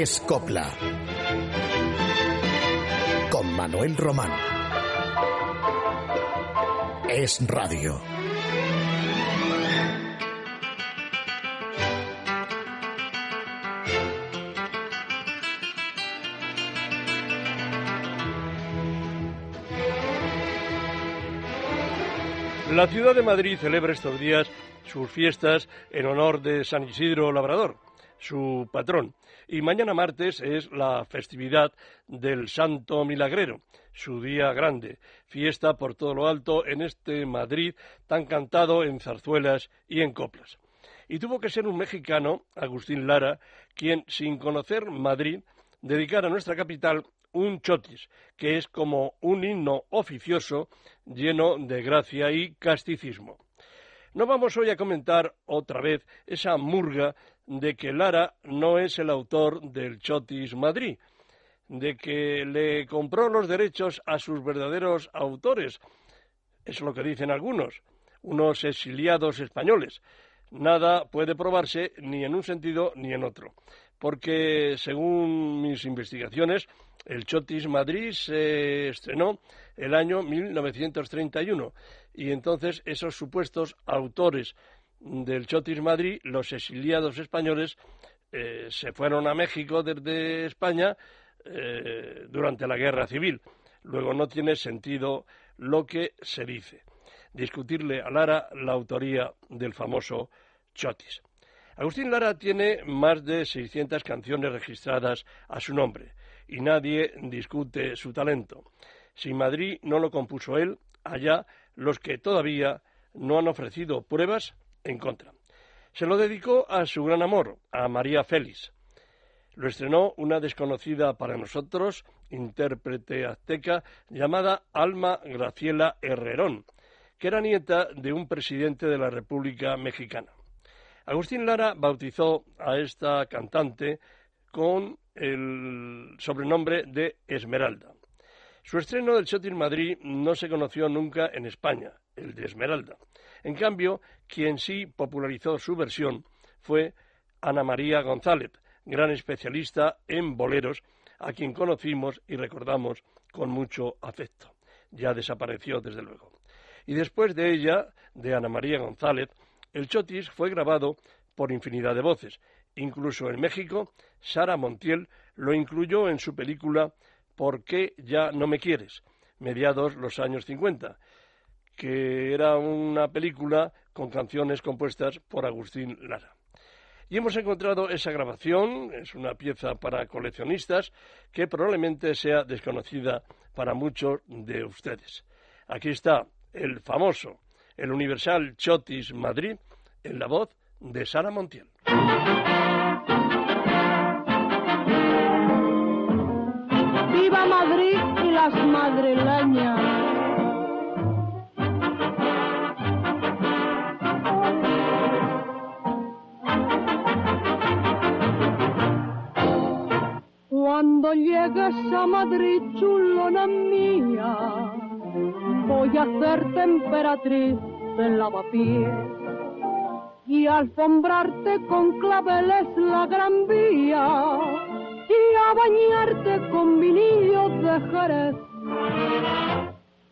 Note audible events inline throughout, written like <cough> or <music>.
Es Copla. Con Manuel Román. Es Radio. La ciudad de Madrid celebra estos días sus fiestas en honor de San Isidro Labrador, su patrón. Y mañana martes es la festividad del Santo Milagrero, su día grande, fiesta por todo lo alto en este Madrid tan cantado en zarzuelas y en coplas. Y tuvo que ser un mexicano, Agustín Lara, quien, sin conocer Madrid, dedicara a nuestra capital un chotis, que es como un himno oficioso lleno de gracia y casticismo. No vamos hoy a comentar otra vez esa murga de que Lara no es el autor del Chotis Madrid, de que le compró los derechos a sus verdaderos autores. Es lo que dicen algunos, unos exiliados españoles. Nada puede probarse ni en un sentido ni en otro, porque según mis investigaciones, el Chotis Madrid se estrenó el año 1931 y entonces esos supuestos autores del Chotis Madrid, los exiliados españoles, eh, se fueron a México desde España eh, durante la Guerra Civil. Luego no tiene sentido lo que se dice. Discutirle a Lara la autoría del famoso Chotis. Agustín Lara tiene más de 600 canciones registradas a su nombre y nadie discute su talento. Si Madrid no lo compuso él, allá los que todavía no han ofrecido pruebas en contra. Se lo dedicó a su gran amor, a María Félix. Lo estrenó una desconocida para nosotros, intérprete azteca, llamada Alma Graciela Herrerón, que era nieta de un presidente de la República Mexicana. Agustín Lara bautizó a esta cantante con el sobrenombre de Esmeralda. Su estreno del Chotis Madrid no se conoció nunca en España, el de Esmeralda. En cambio, quien sí popularizó su versión fue Ana María González, gran especialista en boleros, a quien conocimos y recordamos con mucho afecto. Ya desapareció, desde luego. Y después de ella, de Ana María González, el Chotis fue grabado por infinidad de voces, Incluso en México, Sara Montiel lo incluyó en su película ¿Por qué ya no me quieres? mediados los años 50, que era una película con canciones compuestas por Agustín Lara. Y hemos encontrado esa grabación, es una pieza para coleccionistas que probablemente sea desconocida para muchos de ustedes. Aquí está el famoso, el Universal Chotis Madrid, en la voz de Sara Montiel. Viva Madrid y las madrileñas. Cuando llegues a Madrid, chulona mía, voy a hacerte emperatriz de lavapiés y alfombrarte con claveles la gran vía y a bañarte con vinillos de Jerez.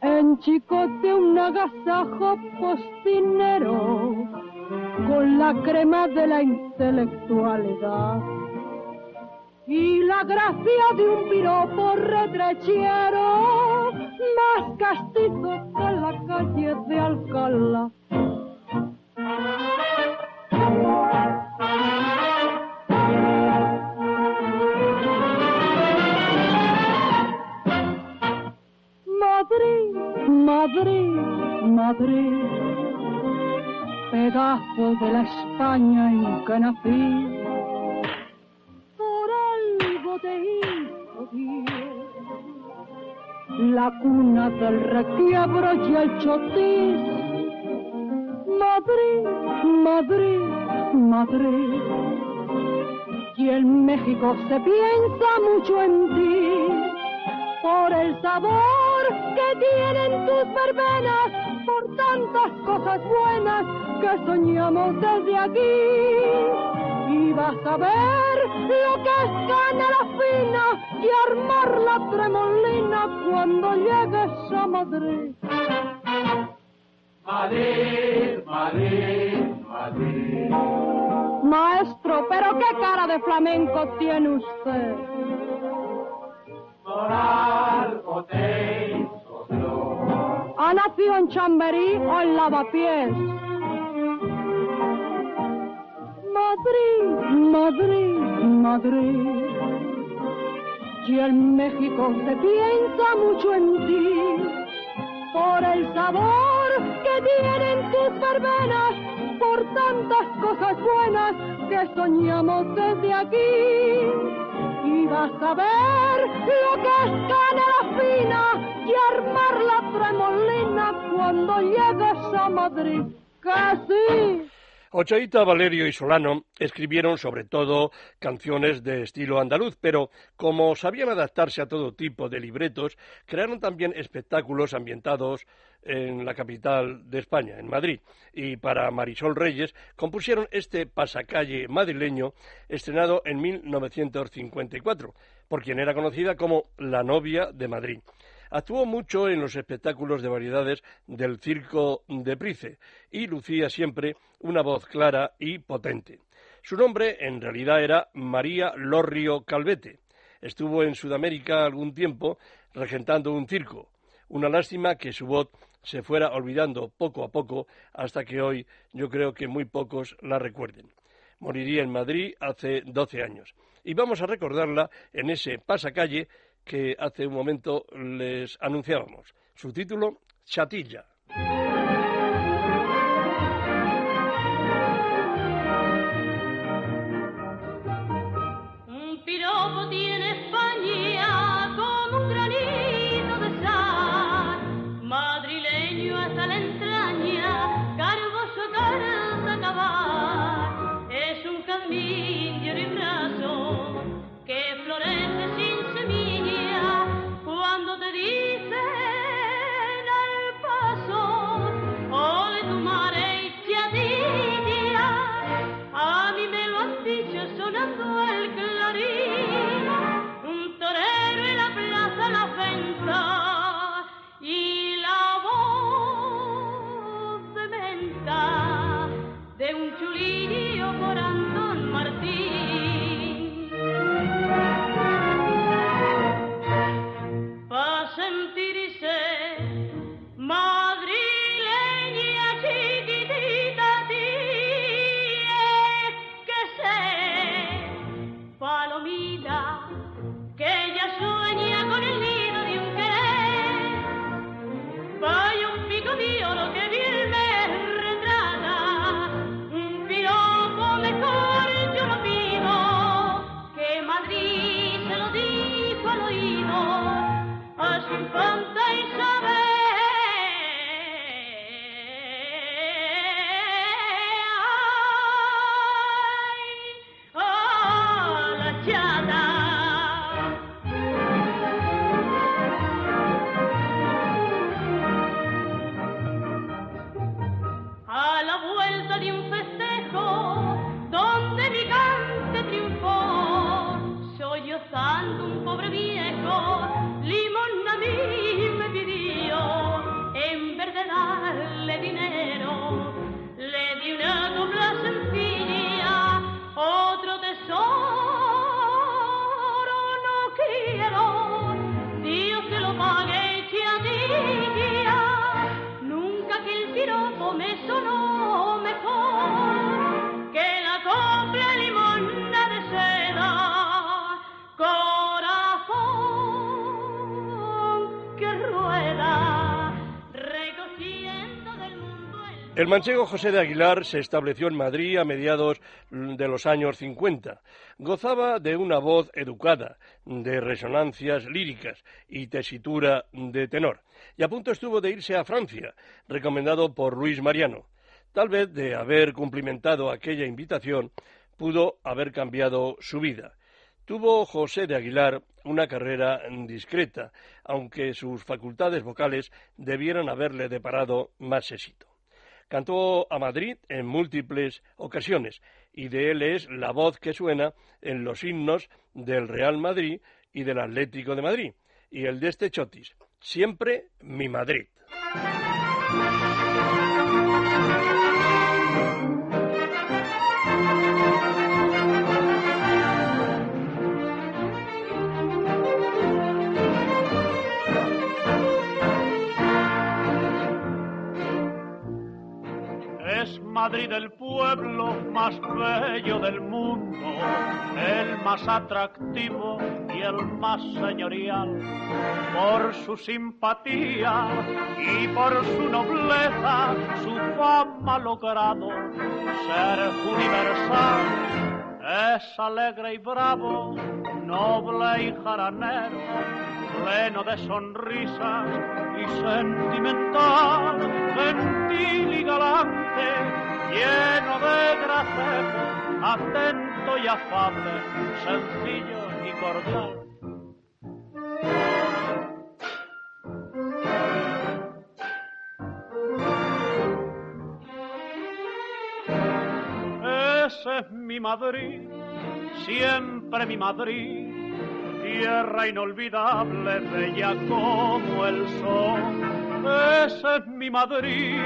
En chicote un agasajo postinero con la crema de la intelectualidad y la gracia de un piropo retrechero más castizo que la calle de Alcalá. Madrid, Madrid, Madrid, pedazo de la España en que la cuna del requiebro y el chotis. Madrid, Madrid, Madrid, y en México se piensa mucho en ti por el sabor que tienen tus verbenas, por tantas cosas buenas que soñamos desde aquí. Y vas a ver lo que es canela fina y armar la tremolina cuando llegues a Madrid. Madrid, Madrid, Madrid. Maestro, pero qué cara de flamenco tiene usted. Hizo Dios. ¿Ha nacido en Chamberí o en Lavapiés? Madrid, Madrid, Madrid. Y en México se piensa mucho en ti por el sabor que tienen tus verbenas, por tantas cosas buenas que soñamos desde aquí. Y vas a ver lo que es canela fina y armar la tremolina cuando llegues a Madrid. Que sí. Ochaíta, Valerio y Solano escribieron sobre todo canciones de estilo andaluz, pero como sabían adaptarse a todo tipo de libretos, crearon también espectáculos ambientados en la capital de España, en Madrid. Y para Marisol Reyes compusieron este pasacalle madrileño estrenado en 1954, por quien era conocida como la novia de Madrid. Actuó mucho en los espectáculos de variedades del circo de Price y lucía siempre una voz clara y potente. Su nombre en realidad era María Lorrio Calvete. Estuvo en Sudamérica algún tiempo regentando un circo. Una lástima que su voz se fuera olvidando poco a poco hasta que hoy yo creo que muy pocos la recuerden. Moriría en Madrid hace doce años. Y vamos a recordarla en ese pasacalle que hace un momento les anunciábamos. Su título, Chatilla. El piropo me sonó el manchego José de Aguilar se estableció en Madrid a mediados de los años 50. Gozaba de una voz educada, de resonancias líricas y tesitura de tenor. Y a punto estuvo de irse a Francia, recomendado por Luis Mariano. Tal vez de haber cumplimentado aquella invitación, pudo haber cambiado su vida. Tuvo José de Aguilar una carrera discreta, aunque sus facultades vocales debieran haberle deparado más éxito. Cantó a Madrid en múltiples ocasiones y de él es la voz que suena en los himnos del Real Madrid y del Atlético de Madrid y el de este Chotis, siempre mi Madrid. Madrid el pueblo más bello del mundo, el más atractivo y el más señorial, por su simpatía y por su nobleza, su fama logrado ser universal. Es alegre y bravo, noble y jaranero, pleno de sonrisas y sentimental, gentil y galante lleno de gracia, atento y afable, sencillo y cordial. Ese es mi Madrid, siempre mi Madrid, tierra inolvidable, bella como el sol ese es mi Madrid,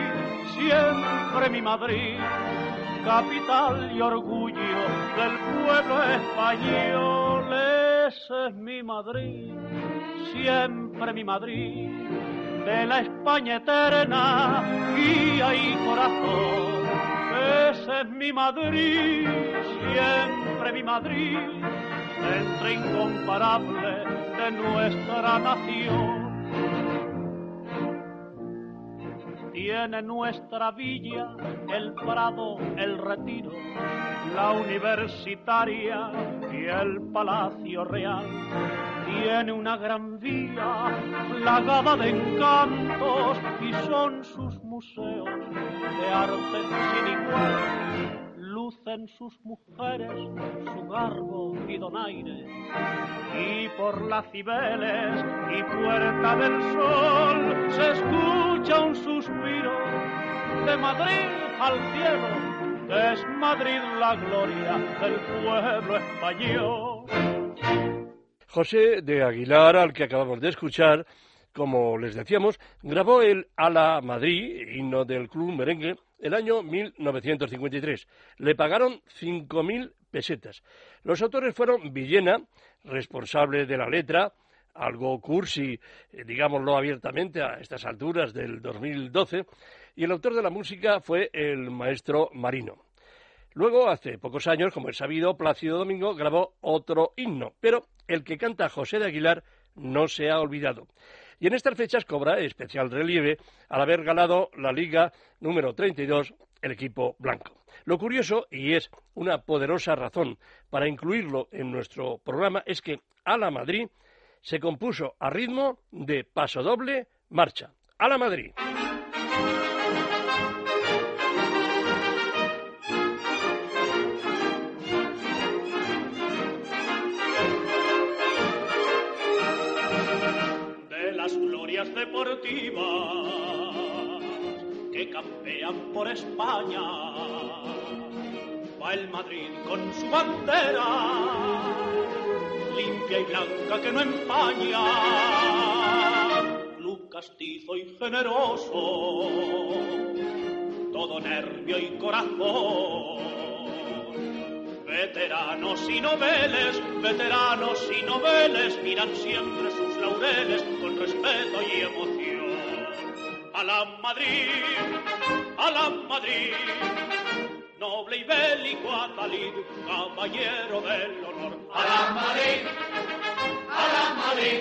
siempre mi Madrid, capital y orgullo del pueblo español. Ese es mi Madrid, siempre mi Madrid, de la España eterna, guía y corazón. Ese es mi Madrid, siempre mi Madrid, entre incomparable de nuestra nación Tiene nuestra villa el Prado, el Retiro, la Universitaria y el Palacio Real. Tiene una gran vía plagada de encantos y son sus museos de arte sin igual lucen sus mujeres su garbo y donaire, y por las Cibeles y Puerta del Sol se escucha un suspiro de Madrid al cielo, es Madrid la gloria del pueblo español. José de Aguilar, al que acabamos de escuchar, como les decíamos, grabó el Ala Madrid, himno del club merengue, el año 1953. Le pagaron 5.000 pesetas. Los autores fueron Villena, responsable de la letra, algo cursi, eh, digámoslo abiertamente, a estas alturas del 2012, y el autor de la música fue el maestro Marino. Luego, hace pocos años, como es sabido, Plácido Domingo grabó otro himno, pero el que canta José de Aguilar no se ha olvidado y en estas fechas cobra especial relieve al haber ganado la Liga número 32 el equipo blanco. Lo curioso, y es una poderosa razón para incluirlo en nuestro programa, es que a la Madrid se compuso a ritmo de paso doble marcha. A la Madrid. Deportivas que campean por España. Va el Madrid con su bandera, limpia y blanca que no empaña. Club castizo y generoso, todo nervio y corazón Veteranos y noveles, veteranos y noveles miran siempre sus laureles respeto y emoción. A la Madrid, a la Madrid, noble y bélico Atalid, caballero del honor. A la Madrid, a la Madrid,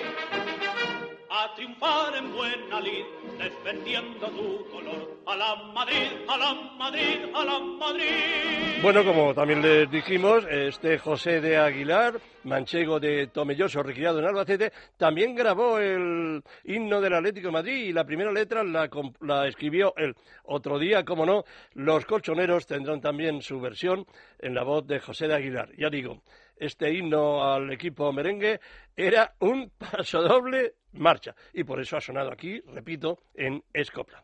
triunfar en buena lid defendiendo tu color. A la Madrid, a la Madrid, a la Madrid. Bueno, como también les dijimos, este José de Aguilar, manchego de Tomelloso, recriado en Albacete, también grabó el himno del Atlético de Madrid y la primera letra la, escribió él. Otro día, como no, los colchoneros tendrán también su versión en la voz de José de Aguilar. Ya digo, este himno al equipo merengue era un <laughs> pasodoble marcha y por eso ha sonado aquí, repito, en Escopla.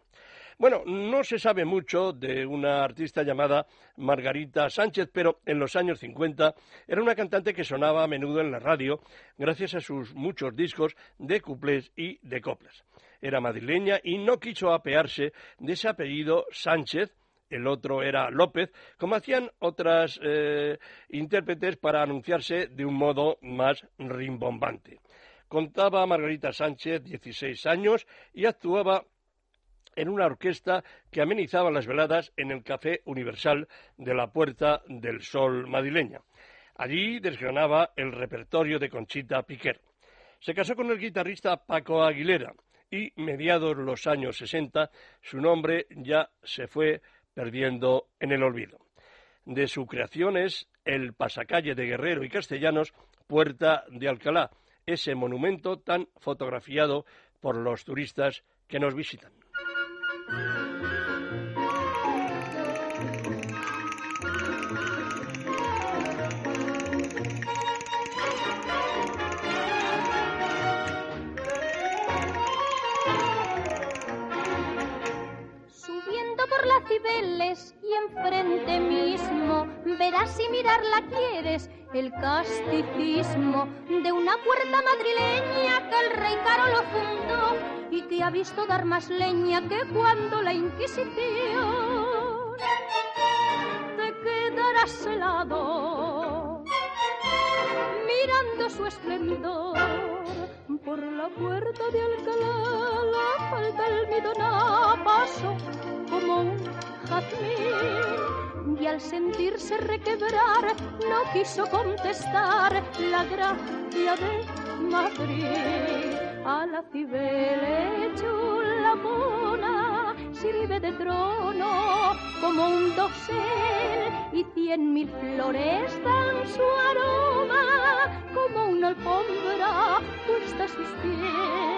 Bueno, no se sabe mucho de una artista llamada Margarita Sánchez, pero en los años 50 era una cantante que sonaba a menudo en la radio gracias a sus muchos discos de cuplés y de coplas. Era madrileña y no quiso apearse de ese apellido Sánchez, el otro era López, como hacían otras eh, intérpretes para anunciarse de un modo más rimbombante. Contaba Margarita Sánchez 16 años y actuaba en una orquesta que amenizaba las veladas en el Café Universal de la Puerta del Sol madrileña. Allí desgranaba el repertorio de Conchita Piquer. Se casó con el guitarrista Paco Aguilera y, mediados los años 60, su nombre ya se fue perdiendo en el olvido. De su creación es el pasacalle de Guerrero y Castellanos, Puerta de Alcalá, ese monumento tan fotografiado por los turistas que nos visitan. Y enfrente mismo verás si mirarla quieres el casticismo de una puerta madrileña que el rey Carolo fundó y que ha visto dar más leña que cuando la Inquisición te quedarás helado mirando su esplendor por la puerta de Alcalá. La falda almidona pasó como un y al sentirse requebrar no quiso contestar la gracia de Madrid. A la cibele la mona sirve de trono como un dosel. Y cien mil flores dan su aroma como una alfombra puesta a sus pies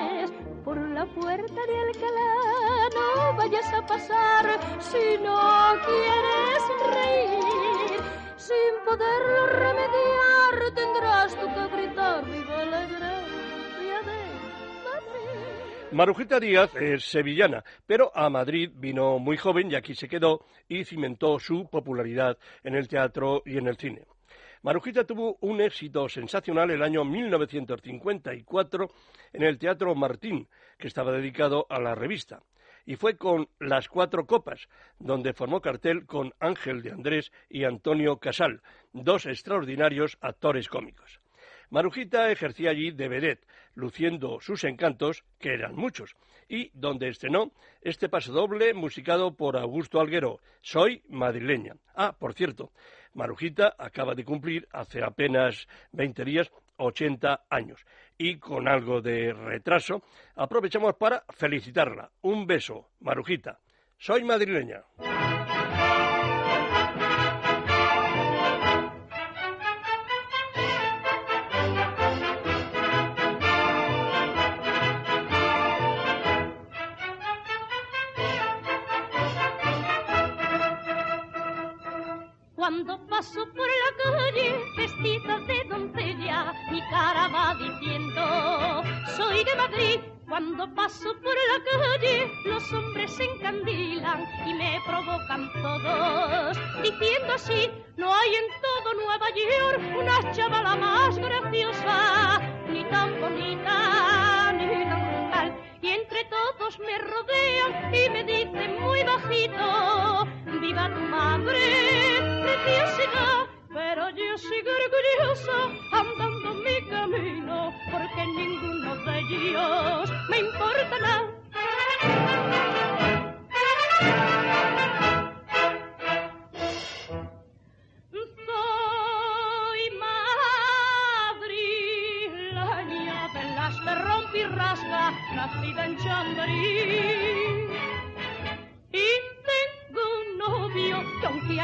la puerta de Alcalá no vayas a pasar si no quieres reír. Sin poderlo remediar tendrás tú que gritar viva la gracia de Madrid. Marujita Díaz es sevillana, pero a Madrid vino muy joven y aquí se quedó y cimentó su popularidad en el teatro y en el cine. Marujita tuvo un éxito sensacional el año 1954 en el Teatro Martín, que estaba dedicado a la revista. Y fue con Las Cuatro Copas, donde formó cartel con Ángel de Andrés y Antonio Casal, dos extraordinarios actores cómicos. Marujita ejercía allí de vedette, luciendo sus encantos, que eran muchos, y donde estrenó este pasodoble musicado por Augusto Alguero, Soy madrileña. Ah, por cierto, Marujita acaba de cumplir hace apenas 20 días 80 años. Y con algo de retraso, aprovechamos para felicitarla. Un beso, Marujita. Soy madrileña. Cuando paso por la calle vestida de doncella, mi cara va diciendo, soy de Madrid. Cuando paso por la calle, los hombres se encandilan y me provocan todos, diciendo así, no hay en todo Nueva York una chavala más graciosa, ni tan bonita, ni tan tal. Y entre todos me rodean y me dicen muy bajito, viva tu madre, preciosidad. Pero yo sigo orgullosa andando mi camino, porque ninguno de ellos me importa nada. Nacida en Chamberí.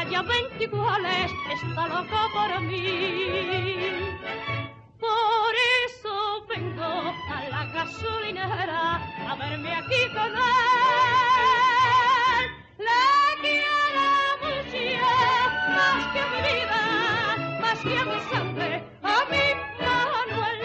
Veinte iguales, está loco por mí. Por eso vengo a la gasolinera a verme aquí con él. Le quiero mucho, más que a mi vida, más que a mi sangre, a mi Manuel.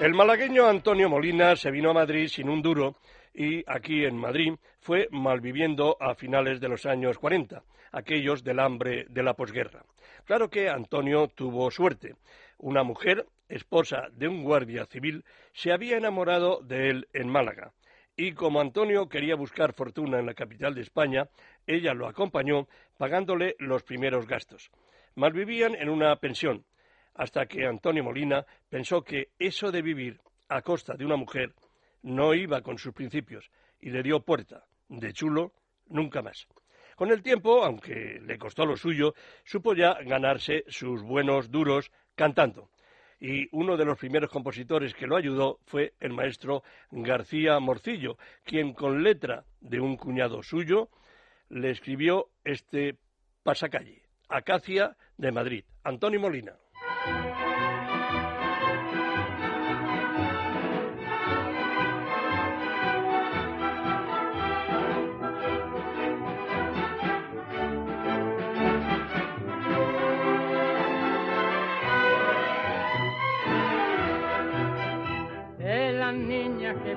El malagueño Antonio Molina se vino a Madrid sin un duro y aquí en Madrid fue malviviendo a finales de los años 40, aquellos del hambre de la posguerra. Claro que Antonio tuvo suerte. Una mujer, esposa de un guardia civil, se había enamorado de él en Málaga. Y como Antonio quería buscar fortuna en la capital de España, ella lo acompañó pagándole los primeros gastos. Malvivían en una pensión, hasta que Antonio Molina pensó que eso de vivir a costa de una mujer no iba con sus principios y le dio puerta. De chulo, nunca más. Con el tiempo, aunque le costó lo suyo, supo ya ganarse sus buenos duros cantando. Y uno de los primeros compositores que lo ayudó fue el maestro García Morcillo, quien con letra de un cuñado suyo le escribió este pasacalle, Acacia de Madrid, Antonio Molina.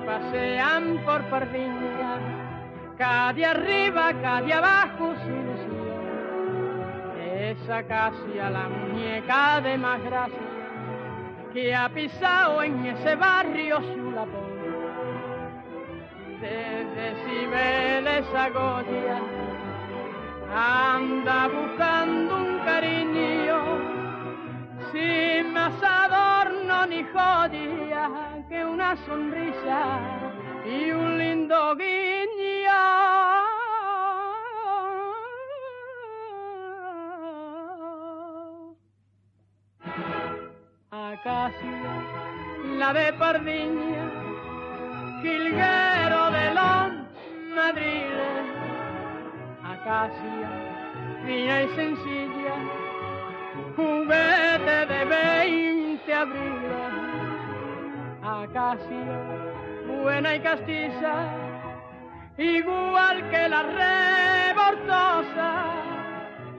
Pasean por Pardiña, cada arriba, cada abajo, sin. Esa casi a la muñeca de más gracia que ha pisado en ese barrio su lapón. Desde Cibeles a Goya anda buscando un cariño sin más adorno ni joya que una sonrisa y un lindo guiño. Acacia, la de Pardiña, jilguero de los madriles. Acacia, fina y sencilla, juguete de veinte abriles. Acacia, buena y castiza, igual que la revoltosa,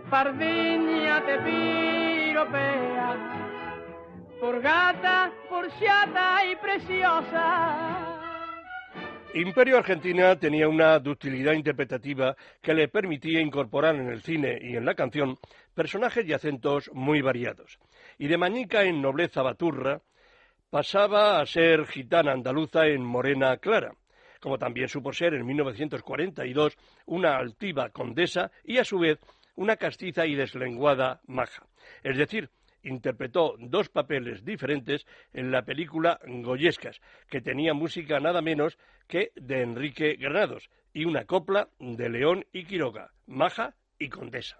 pardiña te piropea, por gata, y preciosa. Imperio Argentina tenía una ductilidad interpretativa que le permitía incorporar en el cine y en la canción personajes y acentos muy variados. Y de Mañica en nobleza baturra pasaba a ser gitana andaluza en morena clara, como también supo ser en 1942 una altiva condesa y a su vez una castiza y deslenguada maja. Es decir, interpretó dos papeles diferentes en la película Goyescas, que tenía música nada menos que de Enrique Granados y una copla de León y Quiroga, Maja y Condesa.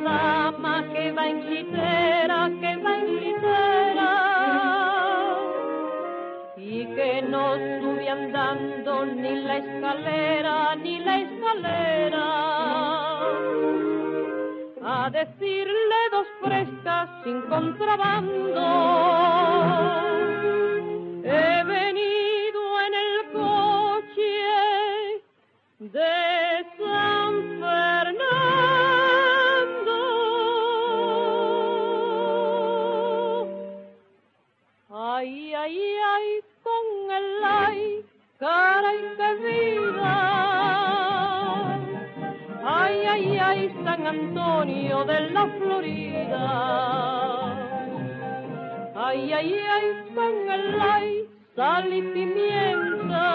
Madama que va en litera, que va en litera y que no sube andando ni la escalera ni la escalera a decirle dos frescas sin contrabando he venido en el coche de qué vida. Ay, ay, ay, San Antonio de la Florida. Ay, ay, ay, con el ay, sal y pimienta.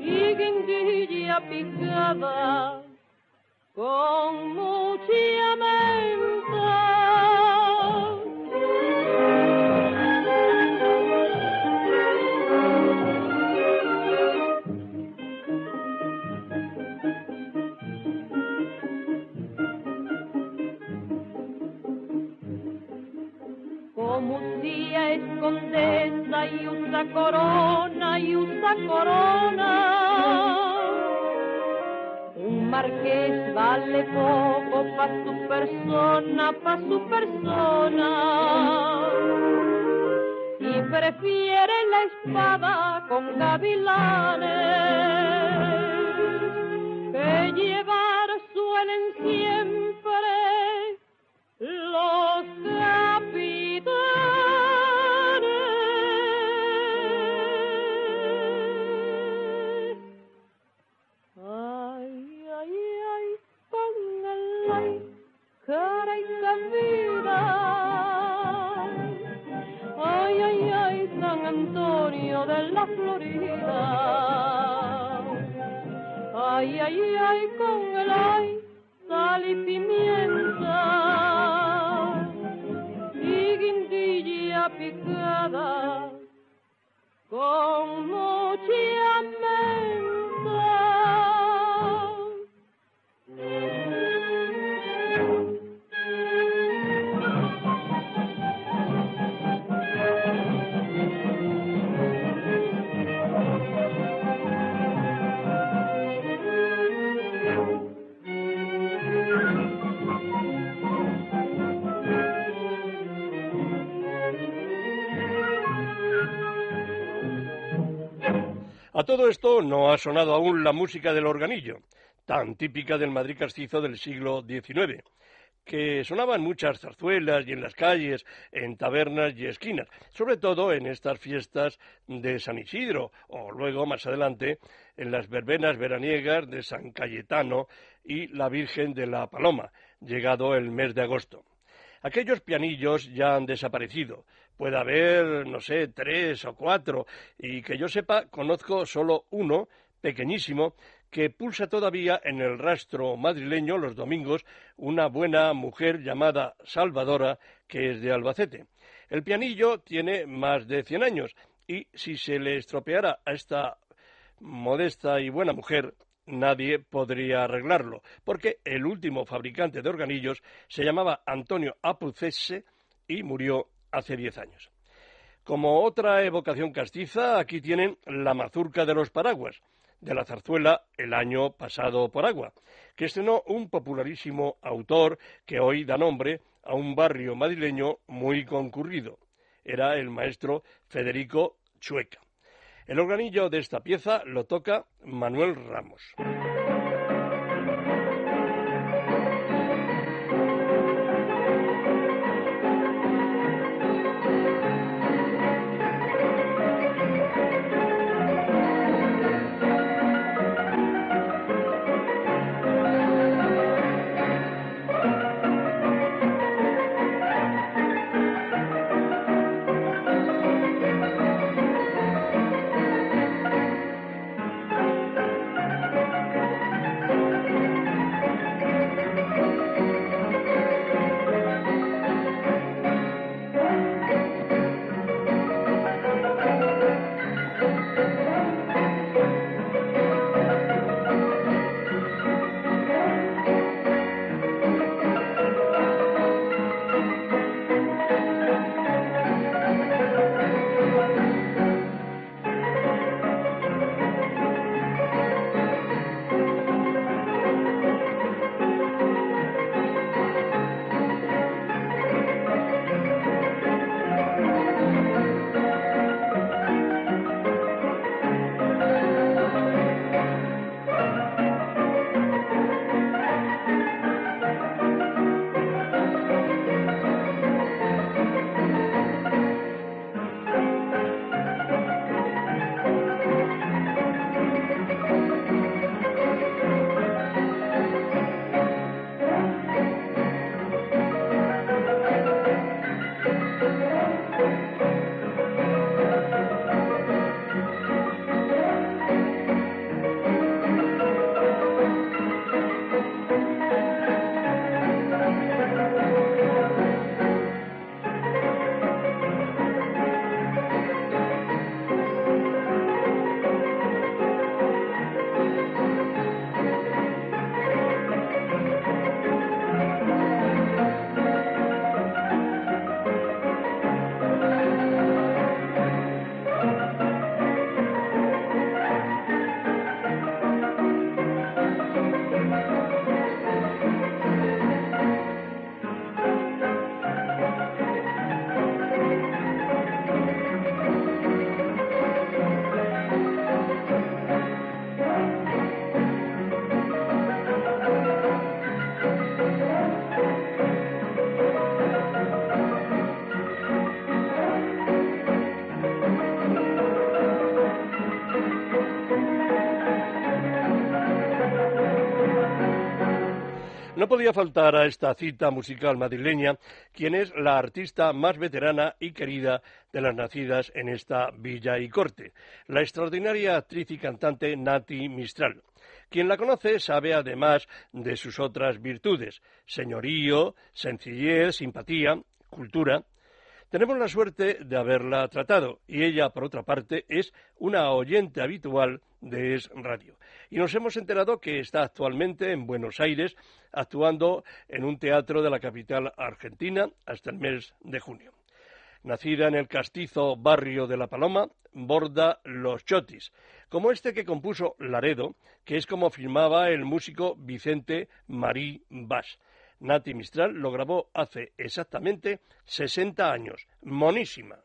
Y guindilla picada con mucha menta. Condesa y usa corona y usa corona. Un marqués vale poco pa' su persona, pa' su persona. Y prefiere la espada con gavilanes que llevar suelen siempre Ay, ay, ay, con el ay, sal y A todo esto no ha sonado aún la música del organillo, tan típica del Madrid castizo del siglo XIX, que sonaba en muchas zarzuelas y en las calles, en tabernas y esquinas, sobre todo en estas fiestas de San Isidro, o luego más adelante en las verbenas veraniegas de San Cayetano y la Virgen de la Paloma, llegado el mes de agosto. Aquellos pianillos ya han desaparecido. Puede haber, no sé, tres o cuatro, y que yo sepa, conozco solo uno, pequeñísimo, que pulsa todavía en el rastro madrileño los domingos una buena mujer llamada Salvadora, que es de Albacete. El pianillo tiene más de cien años, y si se le estropeara a esta modesta y buena mujer, nadie podría arreglarlo, porque el último fabricante de organillos se llamaba Antonio Apucese y murió hace diez años. Como otra evocación castiza, aquí tienen la mazurca de los paraguas, de la zarzuela El año pasado por agua, que estrenó un popularísimo autor que hoy da nombre a un barrio madrileño muy concurrido. Era el maestro Federico Chueca. El organillo de esta pieza lo toca Manuel Ramos. Podía faltar a esta cita musical madrileña quien es la artista más veterana y querida de las nacidas en esta villa y corte, la extraordinaria actriz y cantante Nati Mistral. Quien la conoce sabe además de sus otras virtudes, señorío, sencillez, simpatía, cultura. Tenemos la suerte de haberla tratado y ella, por otra parte, es una oyente habitual de Es Radio. Y nos hemos enterado que está actualmente en Buenos Aires actuando en un teatro de la capital argentina hasta el mes de junio. Nacida en el castizo barrio de La Paloma, borda los chotis, como este que compuso Laredo, que es como firmaba el músico Vicente Marí Bas. Nati Mistral lo grabó hace exactamente 60 años. Monísima.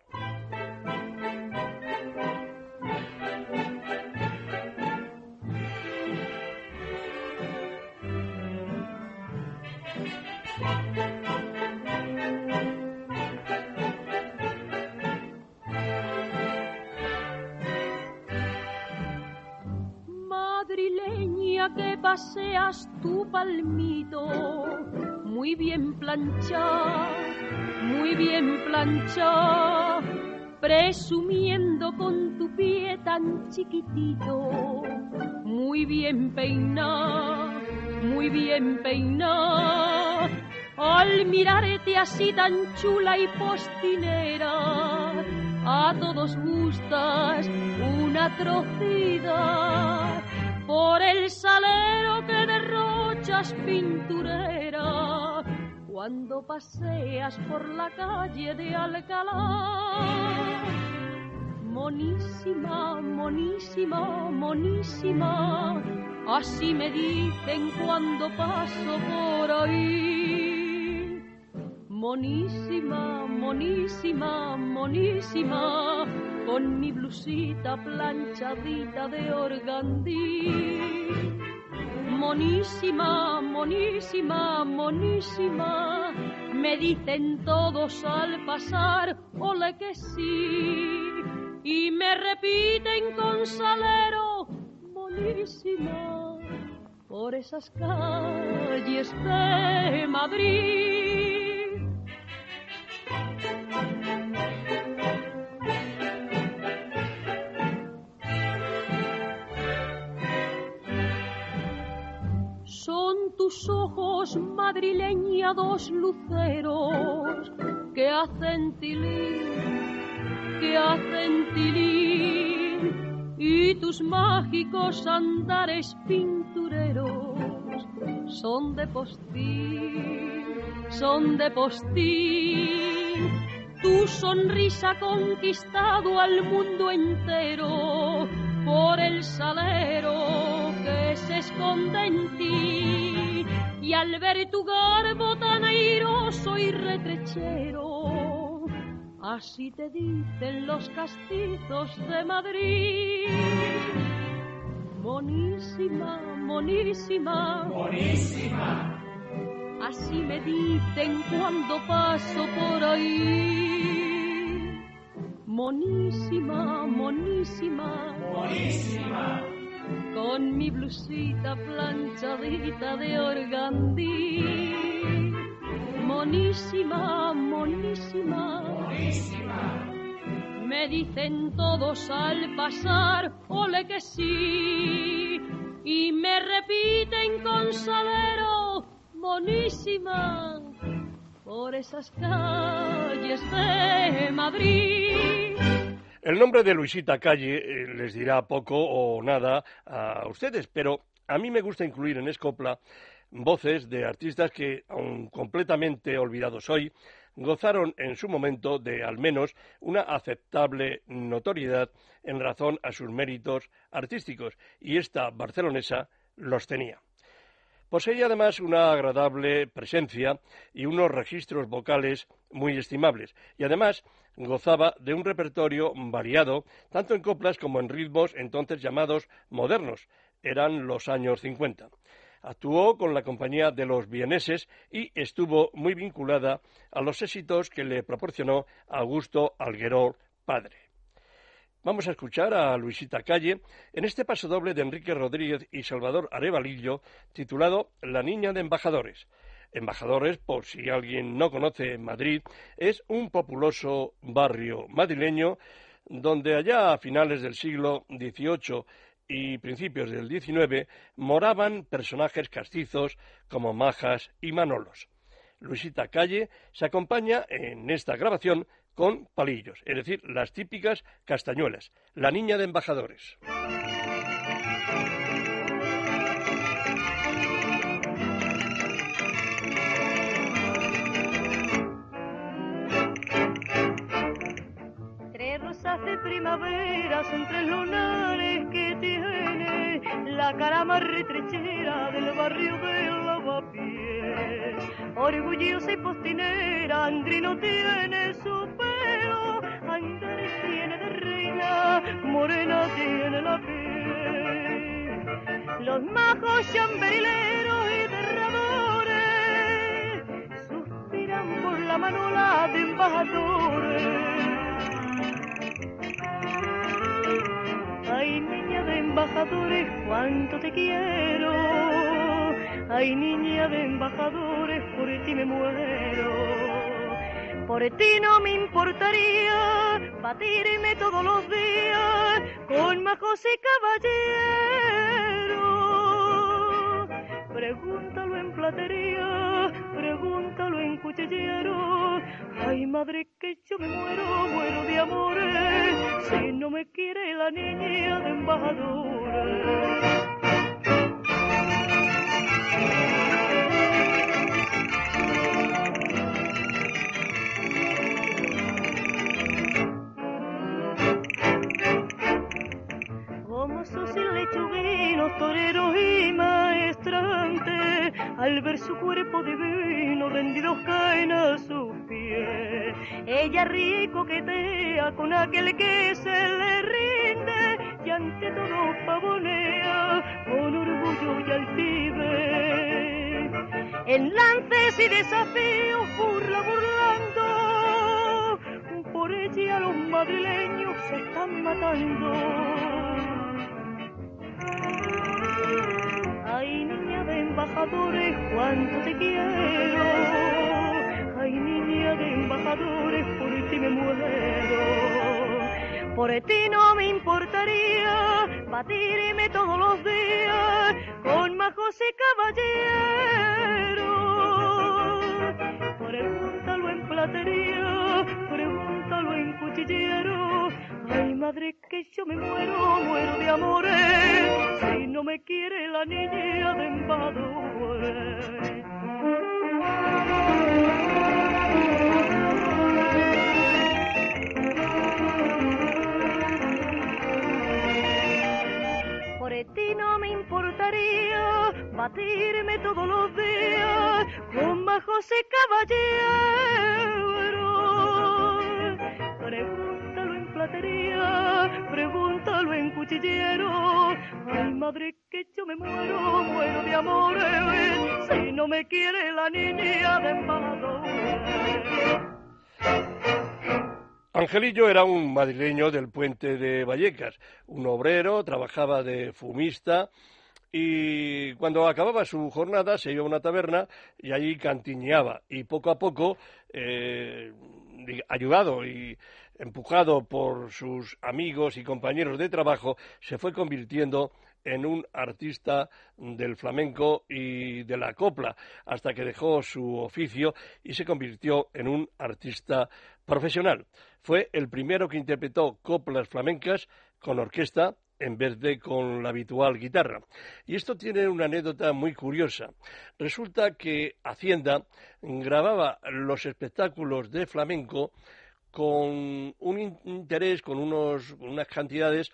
que paseas tu palmito, muy bien planchado, muy bien planchado, presumiendo con tu pie tan chiquitito, muy bien peinado, muy bien peinado. Al mirarte así tan chula y postinera, a todos gustas una trocida por el salero que derrochas pinturera cuando paseas por la calle de Alcalá. Monísima, monísima, monísima, así me dicen cuando paso por ahí. Monísima, monísima, monísima con mi blusita planchadita de organdí. Monísima, monísima, monísima, me dicen todos al pasar, ole que sí, y me repiten con salero, monísima, por esas calles de Madrid. Tus ojos, madrileña, dos luceros que hacen tilín, que hacen tilín, y tus mágicos andares pintureros son de postín, son de postín. Tu sonrisa ha conquistado al mundo entero por el salero que se esconde en ti. Y al ver tu garbo tan airoso y retrechero, así te dicen los castizos de Madrid. Monísima, monísima, monísima. Así me dicen cuando paso por ahí monísima, monísima, monísima, con mi blusita planchadita de organdí. Monísima, monísima, monísima, me dicen todos al pasar, ole que sí, y me repiten con salero, monísima por esas calles de Madrid. El nombre de Luisita Calle eh, les dirá poco o nada a ustedes, pero a mí me gusta incluir en Escopla voces de artistas que, aun completamente olvidados hoy, gozaron en su momento de al menos una aceptable notoriedad en razón a sus méritos artísticos, y esta barcelonesa los tenía. Poseía además una agradable presencia y unos registros vocales muy estimables, y además gozaba de un repertorio variado, tanto en coplas como en ritmos entonces llamados modernos, eran los años 50. Actuó con la compañía de los vieneses y estuvo muy vinculada a los éxitos que le proporcionó Augusto Algueró padre. Vamos a escuchar a Luisita Calle en este paso doble de Enrique Rodríguez y Salvador Arevalillo, titulado La niña de embajadores. Embajadores, por si alguien no conoce Madrid, es un populoso barrio madrileño donde allá a finales del siglo XVIII y principios del XIX moraban personajes castizos como Majas y Manolos. Luisita Calle se acompaña en esta grabación con palillos, es decir, las típicas castañuelas, la niña de embajadores. De primavera son tres lunares que tiene la cara más retrechera del barrio de Lavapiés. Orgullosa y postinera, Andrino tiene su pelo, Andrés tiene de reina, Morena tiene la piel. Los majos chamberileros y derradores suspiran por la manola de embajadores. Ay, niña de embajadores, cuánto te quiero. Ay, niña de embajadores, por ti me muero. Por ti no me importaría batirme todos los días con majos y caballeros. Pregúntalo en platería, pregúntalo en cuchillero. Ay, madre, que yo me muero, muero de amores. Si no me quiere la niña de embajadores. Coquetea con aquel que se le rinde, y ante todo pavonea con orgullo y altivez. En lances y desafíos burla burlando, por ella los madrileños se están matando. Ay, niña de embajadores, cuánto te quiero. Por ti no me importaría batirme todos los días con majos y caballeros. Pregúntalo en platería, pregúntalo en cuchillero. Ay, madre, que yo me muero, muero de amores. Si no me quiere la niña de embajadores. Importaría batirme todos los días con majos y caballeros. Pregúntalo en platería, pregúntalo en cuchillero. Ay, madre, que yo me muero, muero de amores. Si no me quiere la niña de embajadores. Angelillo era un madrileño del puente de Vallecas, un obrero, trabajaba de fumista y cuando acababa su jornada se iba a una taberna y allí cantiñeaba y poco a poco, eh, ayudado y empujado por sus amigos y compañeros de trabajo, se fue convirtiendo en un artista del flamenco y de la copla, hasta que dejó su oficio y se convirtió en un artista profesional. Fue el primero que interpretó coplas flamencas con orquesta en vez de con la habitual guitarra. Y esto tiene una anécdota muy curiosa. Resulta que Hacienda grababa los espectáculos de flamenco con un interés, con unos, unas cantidades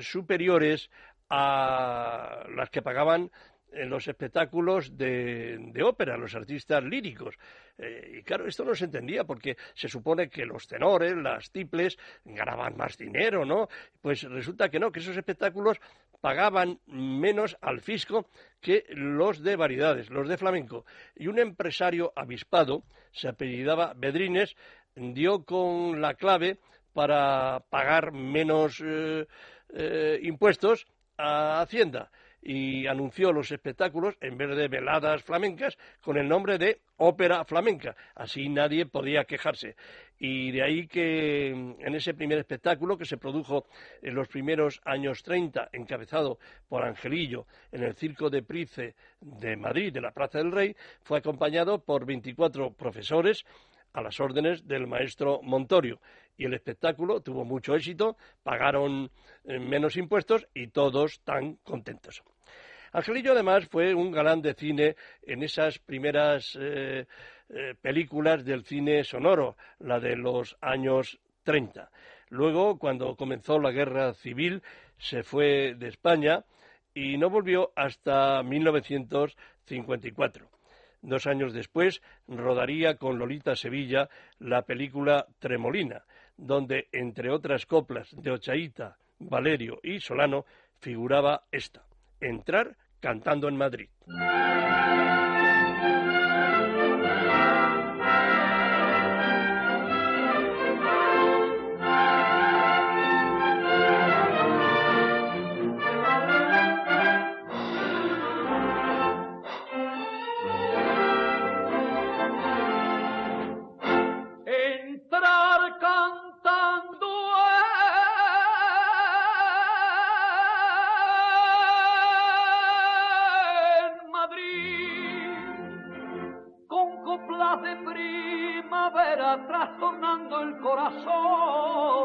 superiores a las que pagaban en los espectáculos de, de, ópera, los artistas líricos. Eh, y claro, esto no se entendía porque se supone que los tenores, las tiples, ganaban más dinero, ¿no? Pues resulta que no, que esos espectáculos pagaban menos al fisco que los de variedades, los de flamenco. Y un empresario avispado, se apellidaba Bedrines, dio con la clave para pagar menos eh, eh, impuestos a Hacienda y anunció los espectáculos en vez de veladas flamencas con el nombre de ópera flamenca. Así nadie podía quejarse. Y de ahí que mm, en ese primer espectáculo que se produjo en los primeros años 30, encabezado por Angelillo en el Circo de Price de Madrid, de la Plaza del Rey, fue acompañado por 24 profesores a las órdenes del maestro Montorio. Y el espectáculo tuvo mucho éxito, pagaron eh, menos impuestos y todos tan contentos. Angelillo además fue un galán de cine en esas primeras eh, eh, películas del cine sonoro, la de los años 30. Luego, cuando comenzó la guerra civil, se fue de España y no volvió hasta 1954. Dos años después rodaría con Lolita Sevilla la película Tremolina, donde, entre otras coplas de Ochaíta, Valerio y Solano, figuraba esta, Entrar cantando en Madrid. El corazón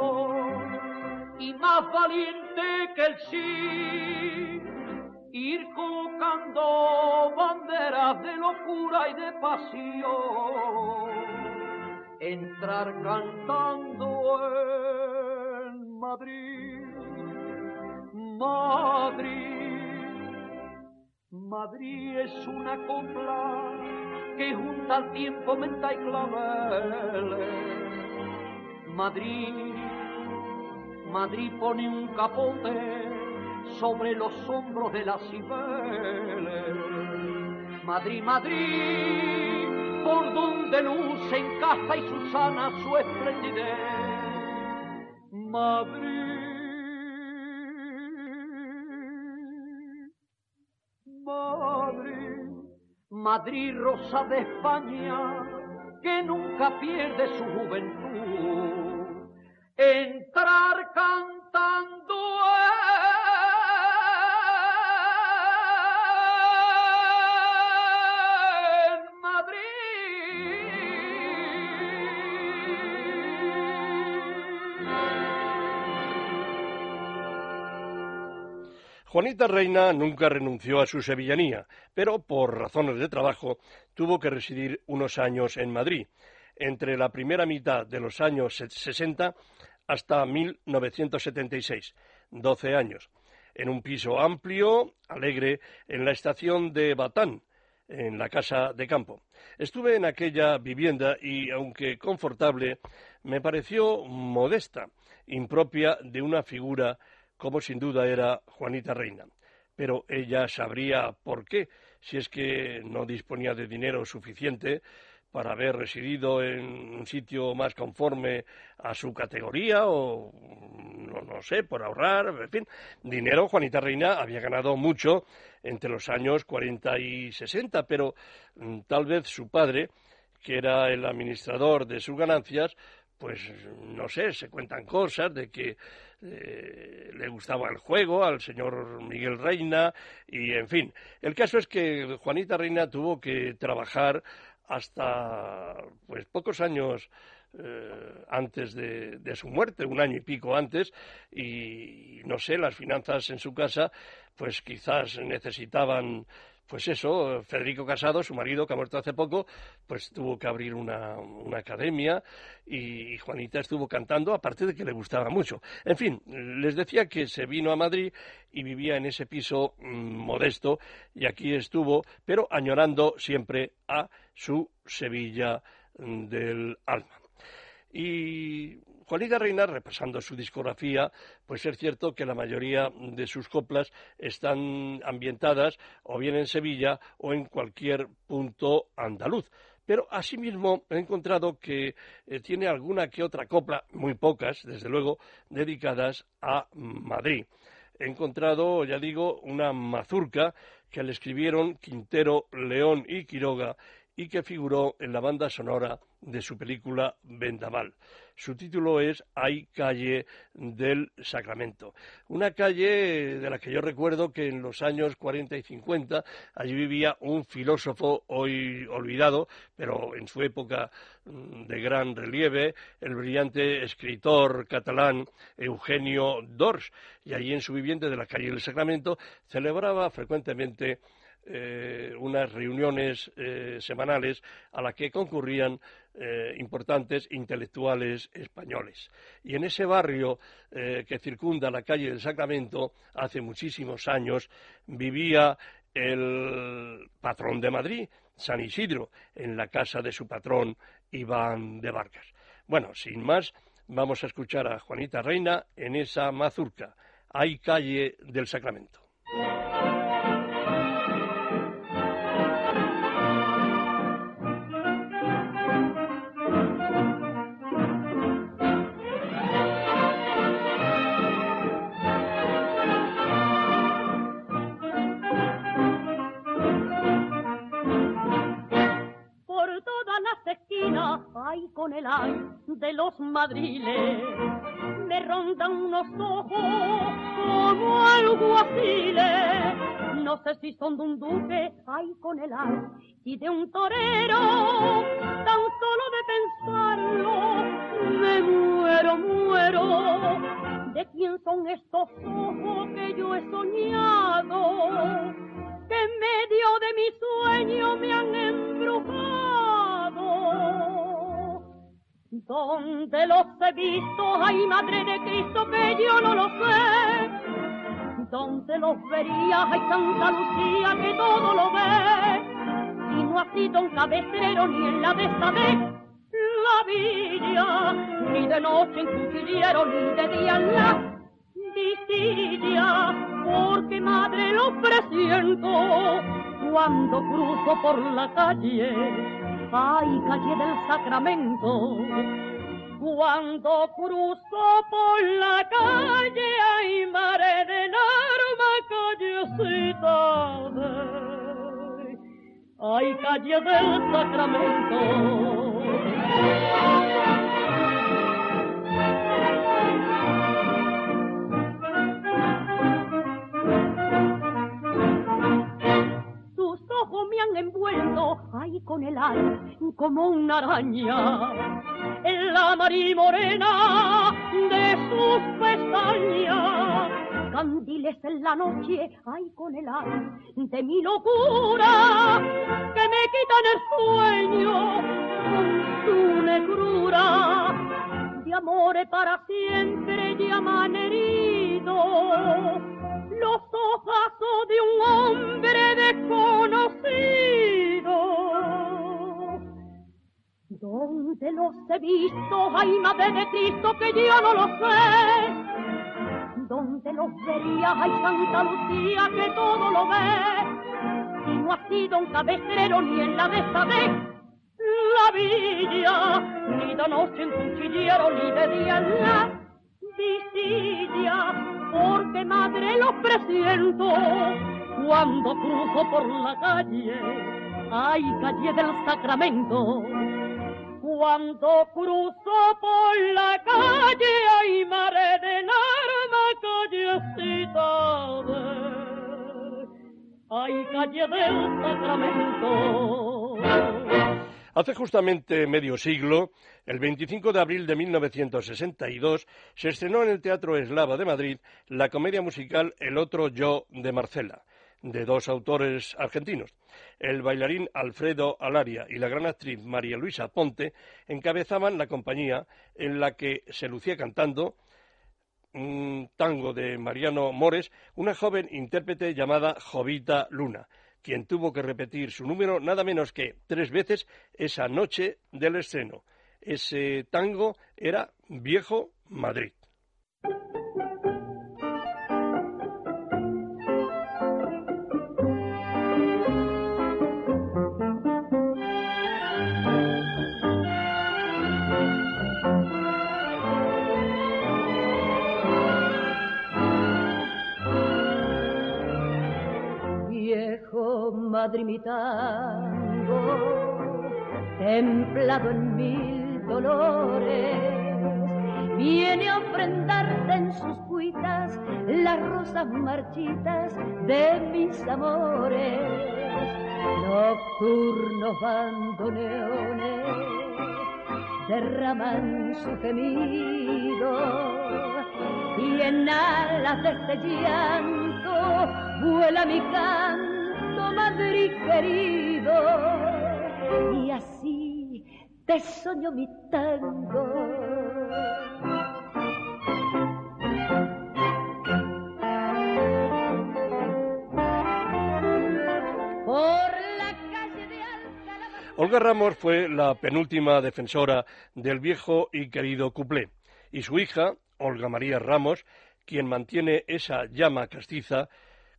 y más valiente que el sí ir colocando banderas de locura y de pasión entrar cantando en Madrid Madrid Madrid es una copla que junta al tiempo menta y claveles. Madrid, Madrid pone un capote sobre los hombros de las cibeles. Madrid, Madrid, por donde luce en casa y Susana su esplendidez. Madrid. Madrid rosa de España, que nunca pierde su juventud. Entrar cantando Juanita Reina nunca renunció a su sevillanía, pero por razones de trabajo tuvo que residir unos años en Madrid, entre la primera mitad de los años 60 hasta 1976, doce años, en un piso amplio, alegre, en la estación de Batán, en la casa de campo. Estuve en aquella vivienda y, aunque confortable, me pareció modesta, impropia de una figura como sin duda era Juanita Reina. Pero ella sabría por qué, si es que no disponía de dinero suficiente para haber residido en un sitio más conforme a su categoría o no, no, sé, por ahorrar, en fin, dinero Juanita Reina había ganado mucho entre los años 40 y 60, pero mm, tal vez su padre, que era el administrador de sus ganancias, pues no sé, se cuentan cosas de que eh, le gustaba el juego al señor Miguel Reina y en fin. El caso es que Juanita Reina tuvo que trabajar hasta pues pocos años eh, antes de, de, su muerte, un año y pico antes, y no sé, las finanzas en su casa, pues quizás necesitaban pues eso, Federico Casado, su marido, que ha muerto hace poco, pues tuvo que abrir una, academia y Juanita estuvo cantando, aparte de que le gustaba mucho. En fin, les decía que se vino a Madrid y vivía en ese piso mm, modesto y aquí estuvo, pero añorando siempre a su Sevilla mm, del alma. Y Juanita Reina, repasando su discografía, pues es cierto que la mayoría de sus coplas están ambientadas o bien en Sevilla o en cualquier punto andaluz. Pero asimismo he encontrado que eh, tiene alguna que otra copla, muy pocas, desde luego, dedicadas a Madrid. He encontrado, ya digo, una mazurca que le escribieron Quintero, León y Quiroga y que figuró en la banda sonora de su película Vendaval. Su título es Hay calle del Sacramento. Una calle de la que yo recuerdo que en los años 40 y 50 allí vivía un filósofo hoy olvidado, pero en su época mm, de gran relieve, el brillante escritor catalán Eugenio Dors. Y allí en su viviente de la calle del Sacramento celebraba frecuentemente eh, unas reuniones eh, semanales a las que concurrían eh, importantes intelectuales españoles. Y en ese barrio que circunda la calle del Sacramento, hace muchísimos años, vivía el patrón de Madrid, San Isidro, en la casa de su patrón Iván de Vargas. Bueno, sin más, vamos a escuchar a Juanita Reina en esa mazurca. Hay calle del Sacramento. Ay de los madriles, me rondan unos ojos como alguaciles, no sé si son de un duque, ay con el ay, y de un torero, tan solo de pensarlo, me muero, muero, de quién son estos ojos que yo he soñado, que en medio de mi sueño me han embrujado. ¿Dónde los he visto? Ay, madre de Cristo, que yo no lo sé. ¿Dónde los vería? Ay, Santa Lucía, que todo lo ve. Y no ha sido un cabecero ni en la de esta vez la villa, ni de noche en cuchillero, ni de día en la visilla, porque madre lo presiento cuando cruzo por la calle ay, calle del Sacramento. Cuando cruzo por la calle, ay, mare de narma, callecita de... Ay, calle del Sacramento. Me han envuelto, ay, con el ay, como una araña. En la morena de sus pestañas, candiles en la noche, ay, con el ay, de mi locura, que me quitan el sueño con su negrura. De amores para siempre herido los ojos de un hombre desconocido. ¿Dónde los he visto? Ay, madre de Cristo, que yo no lo sé. ¿Dónde los vería? Ay, Santa Lucía, que todo lo ve. Y no ha sido un cabecero ni en la de esta vez la villa, ni de noche en cuchillero, ni de día en la visilla porque madre lo presiento cuando cruzo por la calle, ay calle del Sacramento. Cuando cruzo por la calle, ay madre de narma, callecita de, ay calle del Sacramento. Hace justamente medio siglo, el 25 de abril de 1962, se estrenó en el Teatro Eslava de Madrid la comedia musical El otro yo de Marcela, de dos autores argentinos. El bailarín Alfredo Alaria y la gran actriz María Luisa Ponte encabezaban la compañía en la que se lucía cantando un tango de Mariano Mores, una joven intérprete llamada Jovita Luna quien tuvo que repetir su número nada menos que tres veces esa noche del estreno. Ese tango era Viejo Madrid. Templado en mil dolores, viene a ofrendarte en sus cuitas las rosas marchitas de mis amores. Nocturnos bandoneones derraman su gemido y en alas de este llanto vuela mi canto, Querido, y así te soño mi tango. Olga Ramos fue la penúltima defensora del viejo y querido cuplé, y su hija, Olga María Ramos, quien mantiene esa llama castiza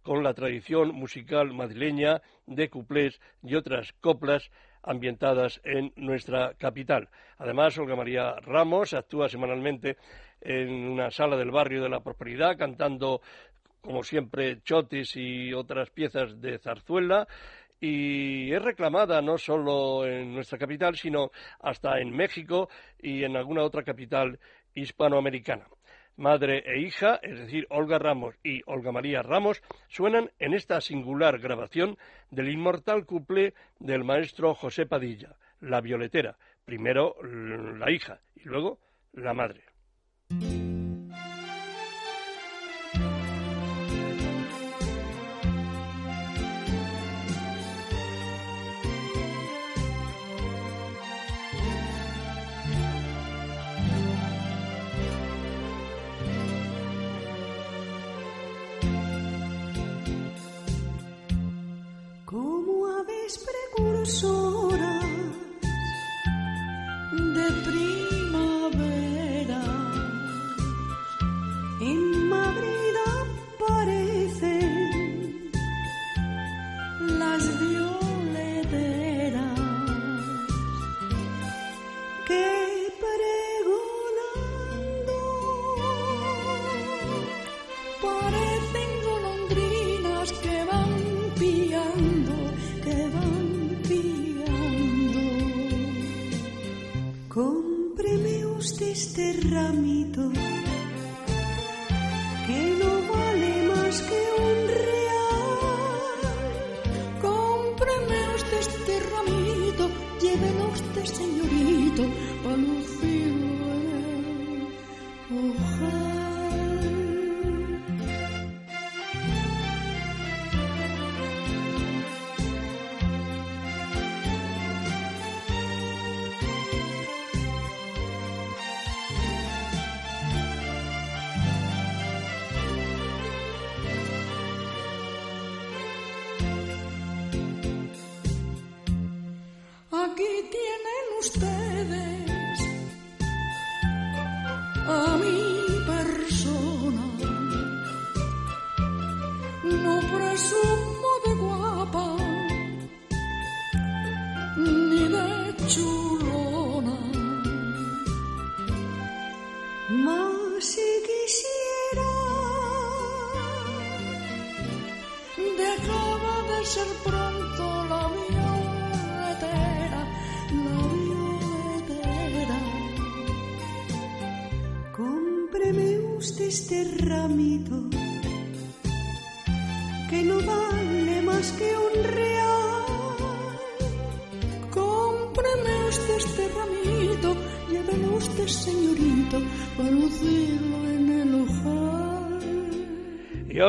con la tradición musical madrileña de cuplés y otras coplas ambientadas en nuestra capital. Además, Olga María Ramos actúa semanalmente en una sala del barrio de la Prosperidad cantando como siempre chotis y otras piezas de zarzuela y es reclamada no solo en nuestra capital, sino hasta en México y en alguna otra capital hispanoamericana. Madre e hija, es decir, Olga Ramos y Olga María Ramos, suenan en esta singular grabación del inmortal cuplé del maestro José Padilla, La Violetera, primero la hija y luego la madre.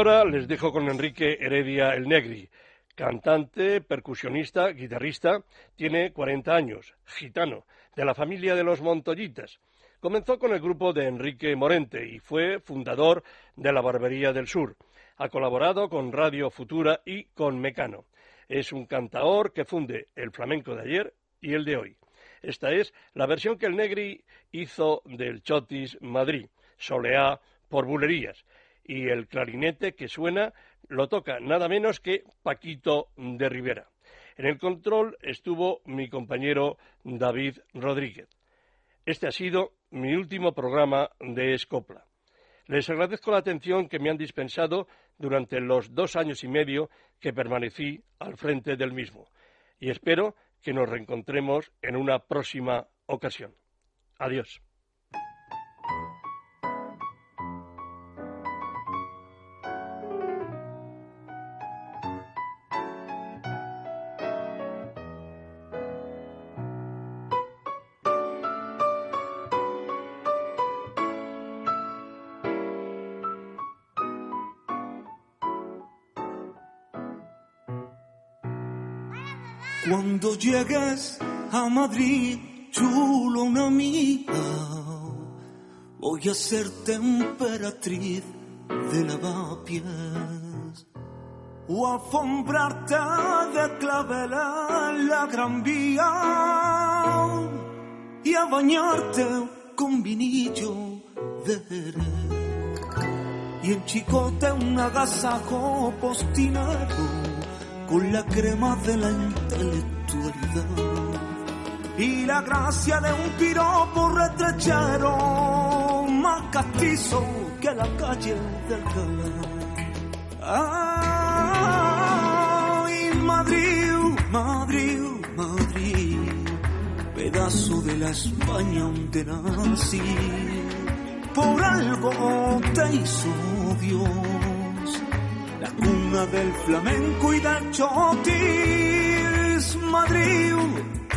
Les dejo con Enrique Heredia el Negri, cantante, percusionista, guitarrista, tiene 40 años, gitano, de la familia de los Montollitas. Comenzó con el grupo de Enrique Morente y fue fundador de la Barbería del Sur. Ha colaborado con Radio Futura y con Mecano. Es un cantaor que funde el flamenco de ayer y el de hoy. Esta es la versión que el Negri hizo del Chotis Madrid, soleá por bulerías. Y el clarinete que suena lo toca nada menos que Paquito de Rivera. En el control estuvo mi compañero David Rodríguez. Este ha sido mi último programa de Escopla. Les agradezco la atención que me han dispensado durante los dos años y medio que permanecí al frente del mismo y espero que nos reencontremos en una próxima ocasión. Adiós. Cuando llegues a Madrid, chulo una amiga, voy a ser temperatriz de lavapiés. O alfombrarte de clavel en la gran vía y a bañarte con vinillo de Jerez. Y en chicote un agasajo postinero con la crema de la intelectualidad y la gracia de un piropo retrechero más castizo que la calle del Ay, Madrid, Madrid, Madrid, pedazo de la España donde nací, por algo te hizo Dios del flamenco y del chotis. Madrid,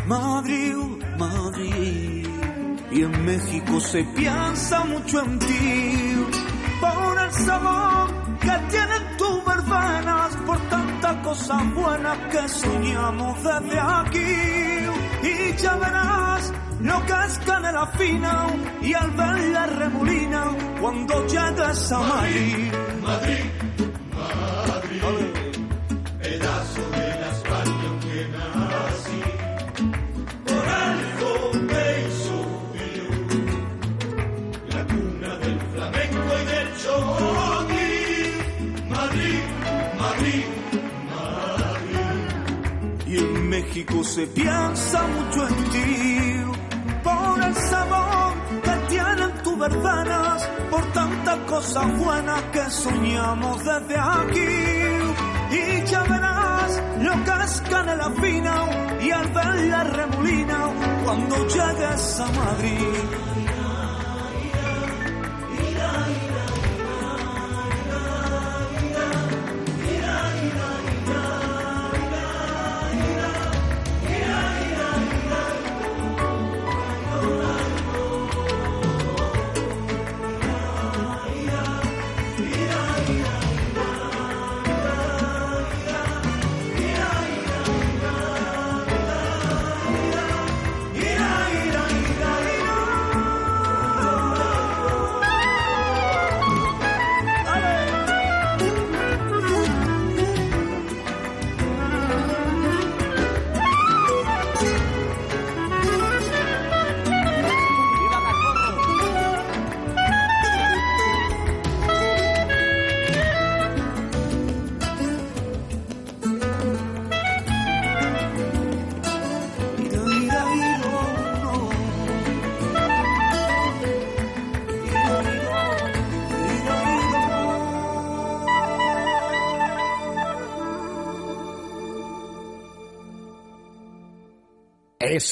Madrid, Madrid. Y en México se piensa mucho en ti por el sabor que tienen tus verbenas, por tantas cosas buenas que soñamos desde aquí. Y ya verás lo que es canela fina y al ver la remolina cuando llegues a Madrid. Madrid México se piensa mucho en ti, por el sabor que tienen tus verbenas, por tantas cosas buenas que soñamos desde aquí y ya verás lo que es canela fina y al ver la remolina cuando llegues a Madrid.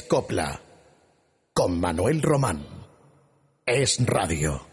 Copla. Con Manuel Román. Es Radio.